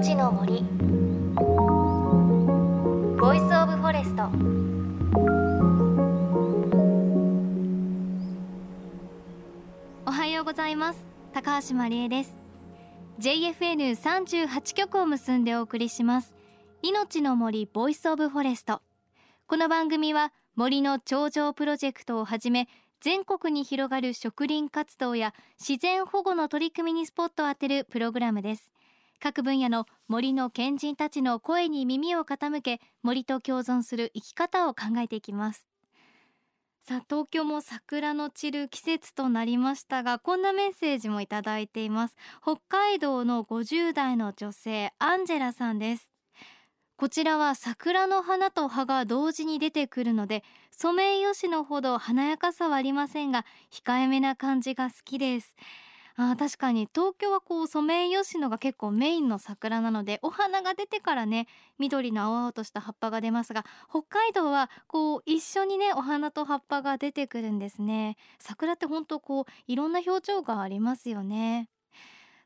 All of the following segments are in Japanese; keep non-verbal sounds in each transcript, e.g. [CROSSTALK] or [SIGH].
命の森。 Voice of Forest。おはようございます。高橋真理恵です。JFN38 局を結んでお送りします。命の森 Voice of Forest。この番組は森の長城プロジェクトをはじめ全国に広がる植林活動や自然保護の取り組みにスポットを当てるプログラムです。各分野の森の賢人たちの声に耳を傾け森と共存する生き方を考えていきます。さあ東京も桜の散る季節となりましたがこんなメッセージもいただいています。北海道の50代の女性アンジェラさんです。こちらは桜の花と葉が同時に出てくるのでソメイヨシノほど華やかさはありませんが控えめな感じが好きです。あ確かに。東京はこうソメイヨシノが結構メインの桜なのでお花が出てからね緑の青々とした葉っぱが出ますが北海道はこう一緒にねお花と葉っぱが出てくるんですね。桜って本当こういろんな表情がありますよね。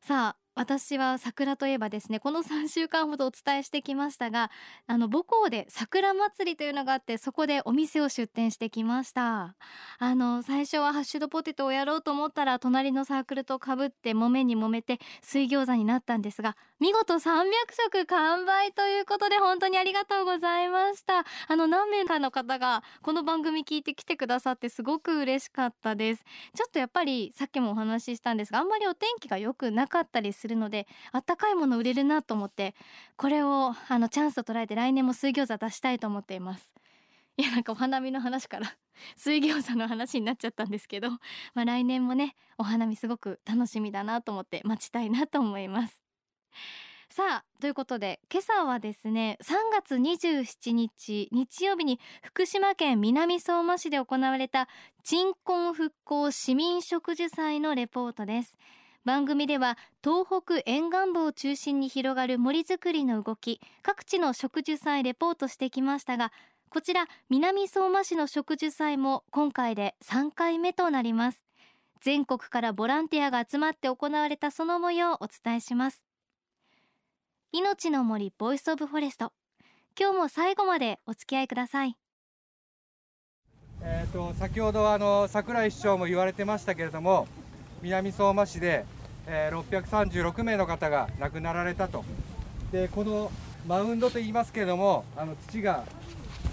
さあ私は桜といえばですねこの3週間ほどお伝えしてきましたがあの母校で桜祭りというのがあってそこでお店を出店してきました。あの最初はハッシュドポテトをやろうと思ったら隣のサークルとかぶって揉めに揉めて水餃子になったんですが見事300食完売ということで本当にありがとうございました。あの何名かの方がこの番組聞いて来てくださってすごく嬉しかったです。ちょっとやっぱりさっきもお話ししたんですがあんまりお天気が良くなかったりするのであったかいもの売れるなと思ってこれをあのチャンスと捉えて来年も水餃子出したいと思っています。いやなんかお花見の話から [LAUGHS] 水餃子の話になっちゃったんですけど、まあ、来年もねお花見すごく楽しみだなと思って待ちたいなと思います。さあということで今朝はですね3月27日日曜日に福島県南相馬市で行われた鎮魂復興市民植樹祭のレポートです。番組では東北沿岸部を中心に広がる森づくりの動き各地の植樹祭レポートしてきましたがこちら南相馬市の植樹祭も今回で3回目となります。全国からボランティアが集まって行われたその模様をお伝えします。命の森 Voice of Forest。今日も最後までお付き合いください。えーと、先ほどあの櫻井市長も言われてましたけれども南相馬市で、え、636名の方が亡くなられたと。でこのマウンドと言いますけれどもあの土が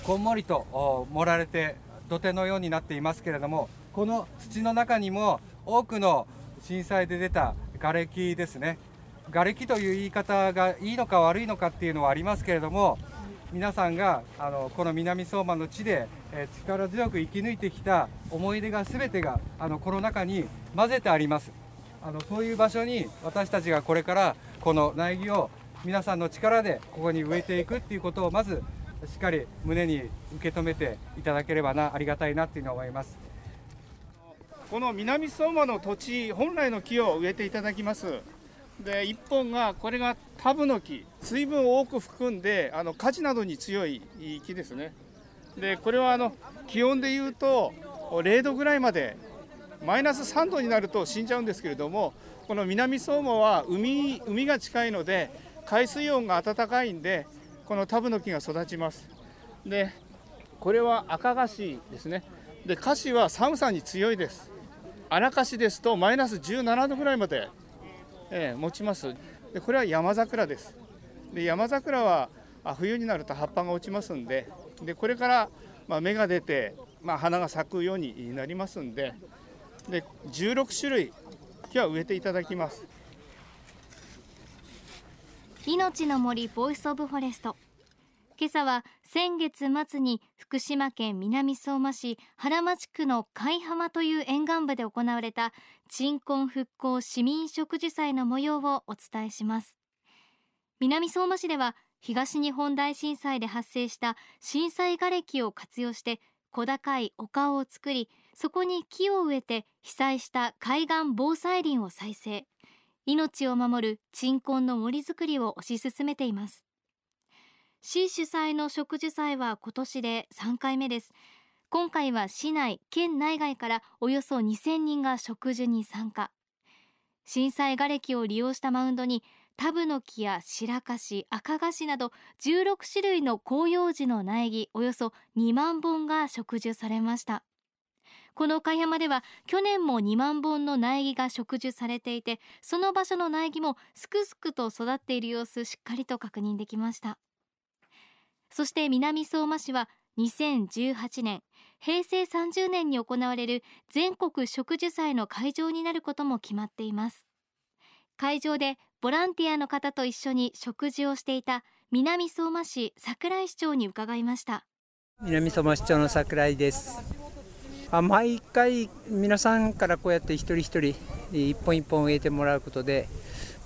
こんもりと盛られて土手のようになっていますけれどもこの土の中にも多くの震災で出た瓦礫ですね。瓦礫という言い方がいいのか悪いのかっていうのはありますけれども皆さんがあのこの南相馬の地で、えー、力強く生き抜いてきた思い出が全てがあのこの中に混ぜてあります。あのそういう場所に私たちがこれからこの苗木を皆さんの力でここに植えていくっていうことをまずしっかり胸に受け止めていただければなありがたいなっていうのを思います。この南相馬の土地本来の木を植えていただきます。で1本がこれがタブの木水分を多く含んであの火事などに強い木ですね。でこれはあの気温でいうと0度ぐらいまでマイナス3度になると死んじゃうんですけれどもこの南相馬は海海が近いので海水温が暖かいんでこのタブの木が育ちます。でこれは赤菓子ですね。で菓子は寒さに強いです。荒菓子ですとマイナス17度ぐらいまで、えー、持ちます。でこれは山桜です。で山桜は冬になると葉っぱが落ちますんででこれからまあ芽が出て、まあ、花が咲くようになりますんでで16種類木は植えていただきます。命の森 Voice of Forest。今朝は先月末に福島県南相馬市原町区の萱浜という沿岸部で行われた鎮魂復興市民植樹祭の模様をお伝えします。南相馬市では東日本大震災で発生した震災瓦礫を活用して小高い丘を作りそこに木を植えて被災した海岸防災林を再生。命を守る鎮魂の森づくりを推し進めています。市主催の植樹祭は今年で3回目です。今回は市内県内外からおよそ2000人が植樹に参加。震災瓦礫を利用したマウンドにタブノキや白樫赤樫など16種類の広葉樹の苗木およそ2万本が植樹されました。この貝山では去年も2万本の苗木が植樹されていてその場所の苗木もすくすくと育っている様子しっかりと確認できました。そして南相馬市は2018年平成30年に行われる全国植樹祭の会場になることも決まっています。会場でボランティアの方と一緒に食事をしていた南相馬市桜井市長に伺いました。南相馬市長の桜井です。あ毎回皆さんからこうやって一人一人一本一本植えてもらうことで、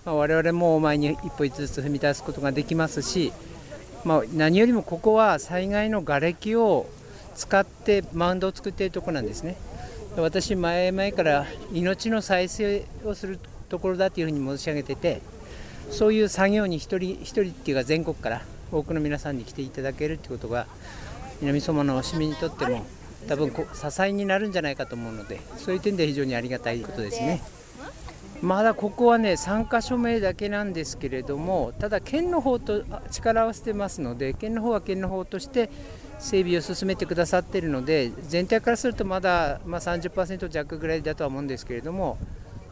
まあ、我々も前に一歩ずつ踏み出すことができますし、まあ、何よりもここは災害の瓦礫を使ってマウンドを作っているところなんですね私前々から命の再生をするところだというふうに申し上げててそういう作業に一人一人っていうか全国から多くの皆さんに来ていただけるということが南相馬の市民にとっても多分支えになるんじゃないかと思うのでそういう点で非常にありがたいことですね。まだここはね参加署名だけなんですけれどもただ県の方と力を合わせてますので県の方は県の方として整備を進めてくださっているので全体からするとまだ、まあ、30%弱ぐらいだとは思うんですけれども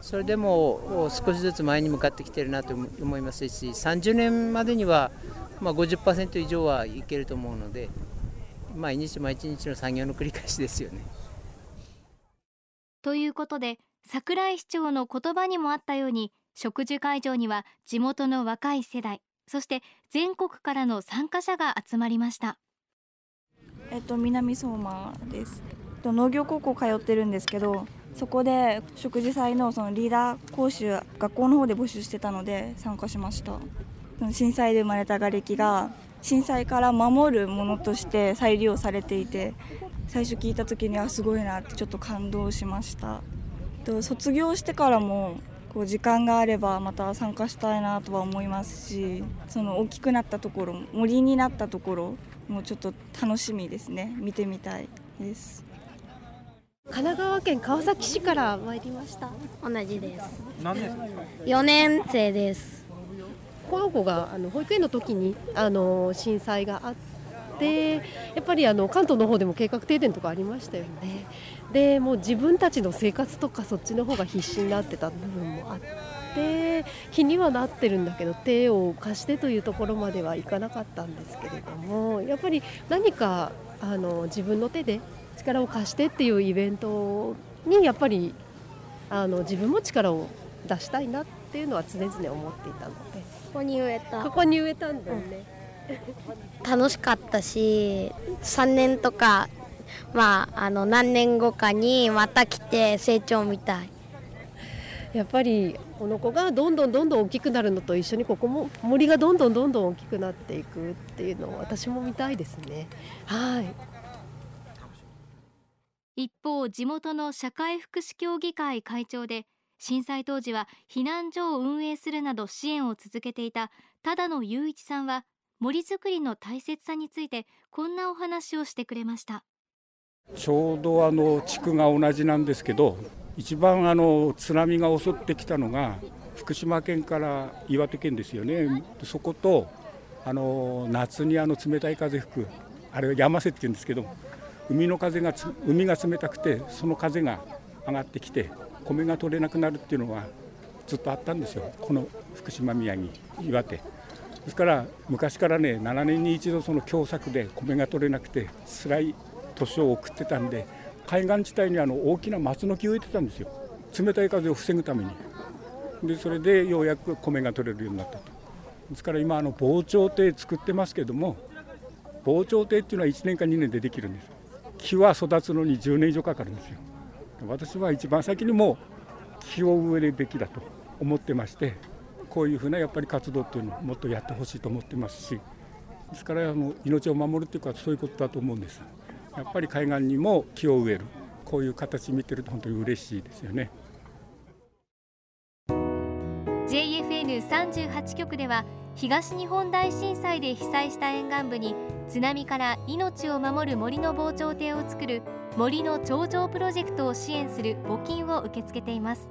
それでも少しずつ前に向かってきてるなと思いますし30年までにはまあ50%以上はいけると思うので毎日毎日の作業の繰り返しですよね。ということで桜井市長の言葉にもあったように植樹会場には地元の若い世代そして全国からの参加者が集まりました。えっと南相馬です。農業高校通ってるんですけどそこで食事祭のそのリーダー講習学校の方で募集してたので参加しました。震災で生まれた瓦礫が震災から守るものとして再利用されていて最初聞いた時にはすごいなってちょっと感動しました。卒業してからもこう時間があればまた参加したいなとは思いますしその大きくなったところ森になったところもうちょっと楽しみですね。見てみたいです。神奈川県川崎市から参りました。同じです。何ですか？4年生です。この子があの保育園の時にあの震災があってやっぱりあの関東の方でも計画停電とかありましたよね。でもう自分たちの生活とかそっちの方が必死になってた部分もあって気にはなってるんだけど手を貸してというところまではいかなかったんですけれどもやっぱり何かあの自分の手で力を貸してっていうイベントにやっぱりあの自分も力を出したいなっていうのは常々思っていたのでここに植えたここに植えたんだよね、うん、楽しかったし3年とかまああの何年後かにまた来て成長みたい。やっぱりこの子がどんどんどんどん大きくなるのと一緒にここも森がどんどんどんどん大きくなっていくっていうのを私も見たいですね。はい。一方地元の社会福祉協議会会長で震災当時は避難所を運営するなど支援を続けていた只野雄一さんは森づくりの大切さについてこんなお話をしてくれました。ちょうどあの地区が同じなんですけど一番あの津波が襲ってきたのが福島県から岩手県ですよね。そことあの夏にあの冷たい風吹くあれは山瀬って言うんですけど海の風が海が冷たくてその風が上がってきて米が取れなくなるっていうのはずっとあったんですよ。この福島宮城岩手。ですから昔からね7年に一度その凶作で米が取れなくて辛い年を送ってたんで海岸地帯にあの大きな松の木を植えてたんですよ。冷たい風を防ぐために。でそれでようやく米が取れるようになったと。ですから今あの防潮堤作ってますけども防潮堤っていうのは1年か2年でできるんです。木は育つのに10年以上かかるんですよ。私は一番先にも木を植えるべきだと思ってましてこういうふうなやっぱり活動っていうのをもっとやってほしいと思ってますしですからあの命を守るっていうかそういうことだと思うんです。やっぱり海岸にも木を植えるこういう形見てると本当に嬉しいですよね。JFN38 局では東日本大震災で被災した沿岸部に津波から命を守る森の防潮堤を作る森の頂上プロジェクトを支援する募金を受け付けています。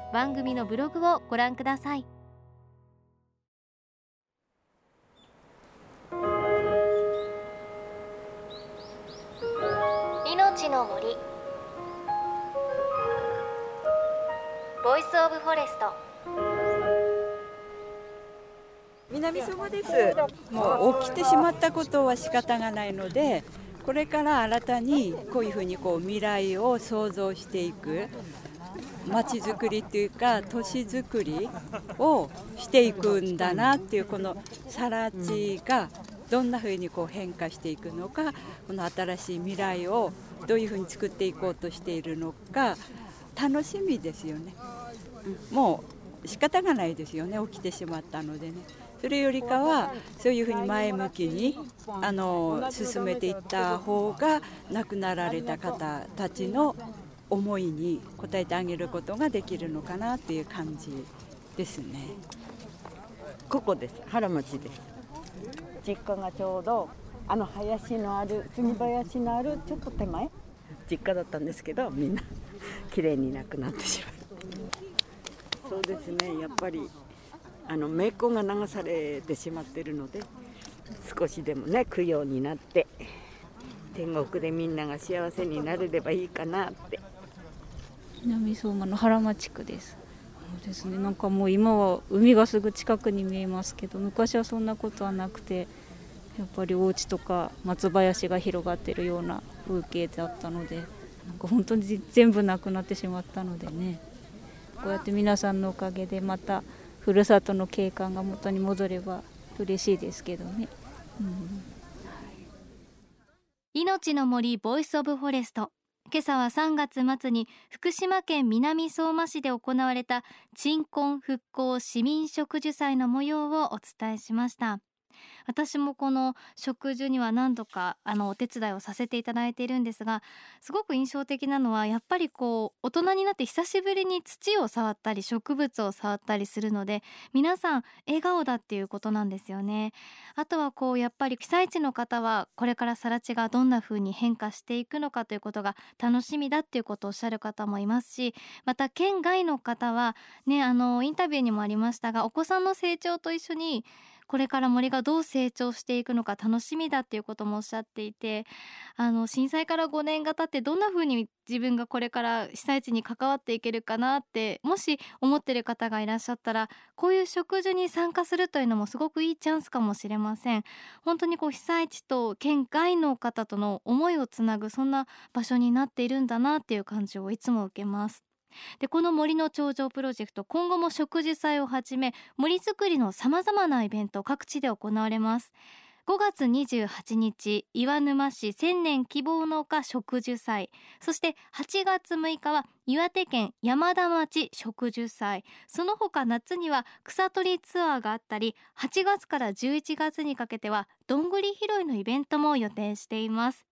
番組のブログをご覧ください。命の森。 Voice of Forest。南相馬です。もう起きてしまったことは仕方がないのでこれから新たにこういうふうにこう未来を想像していく街づくりっていうか都市づくりをしていくんだなっていうこの更地がどんなふうにこう変化していくのかこの新しい未来をどういうふうに作っていこうとしているのか楽しみですよね。もう仕方がないですよね起きてしまったのでね。それよりかはそういうふうに前向きにあの進めていった方が亡くなられた方たちの思いに応えてあげることができるのかなっていう感じですね。ここです。原町です。実家がちょうどあの林のある杉林のあるちょっと手前？実家だったんですけどみんな [LAUGHS] 綺麗になくなってしまう。そうですね。やっぱりあの名工が流されてしまってるので少しでもね供養になって天国でみんなが幸せになれればいいかなって南相馬の原町区です。そうですね。なんかもう今は海がすぐ近くに見えますけど昔はそんなことはなくてやっぱりお家とか松林が広がってるような風景だったのでなんか本当に全部なくなってしまったのでね。こうやって皆さんのおかげでまたふるさとの景観が元に戻れば嬉しいですけどね。うん。命の森 Voice of Forest 今朝は3月末に福島県南相馬市で行われた鎮魂復興市民植樹祭の模様をお伝えしました。私もこの植樹には何度かあのお手伝いをさせていただいているんですがすごく印象的なのはやっぱりこう大人になって久しぶりに土を触ったり植物を触ったりするので皆さん笑顔だっていうことなんですよね。あとはこうやっぱり被災地の方はこれから更地がどんな風に変化していくのかということが楽しみだっていうことをおっしゃる方もいますしまた県外の方はねあのインタビューにもありましたがお子さんの成長と一緒にこれから森がどう成長していくのか楽しみだっていうこともおっしゃっていてあの震災から5年が経ってどんな風に自分がこれから被災地に関わっていけるかなってもし思ってる方がいらっしゃったらこういう植樹に参加するというのもすごくいいチャンスかもしれません。本当にこう被災地と県外の方との思いをつなぐそんな場所になっているんだなっていう感じをいつも受けます。でこの森の頂上プロジェクト今後も植樹祭をはじめ森づくりのさまざまなイベント各地で行われます。5月28日岩沼市千年希望農家植樹祭。そして8月6日は岩手県山田町植樹祭。その他夏には草取りツアーがあったり8月から11月にかけてはどんぐり拾いのイベントも予定しています。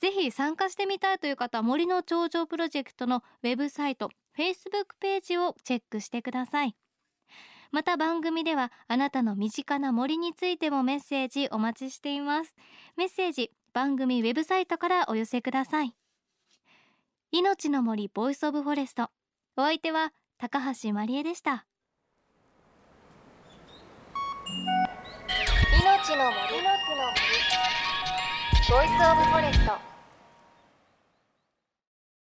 ぜひ参加してみたいという方は森の頂上プロジェクトのウェブサイト Facebook ページをチェックしてください。また番組ではあなたの身近な森についてもメッセージお待ちしています。メッセージ番組ウェブサイトからお寄せください。命の森 Voice of Forest。お相手は高橋真理恵でした。命の森。の森。 Voice of Forest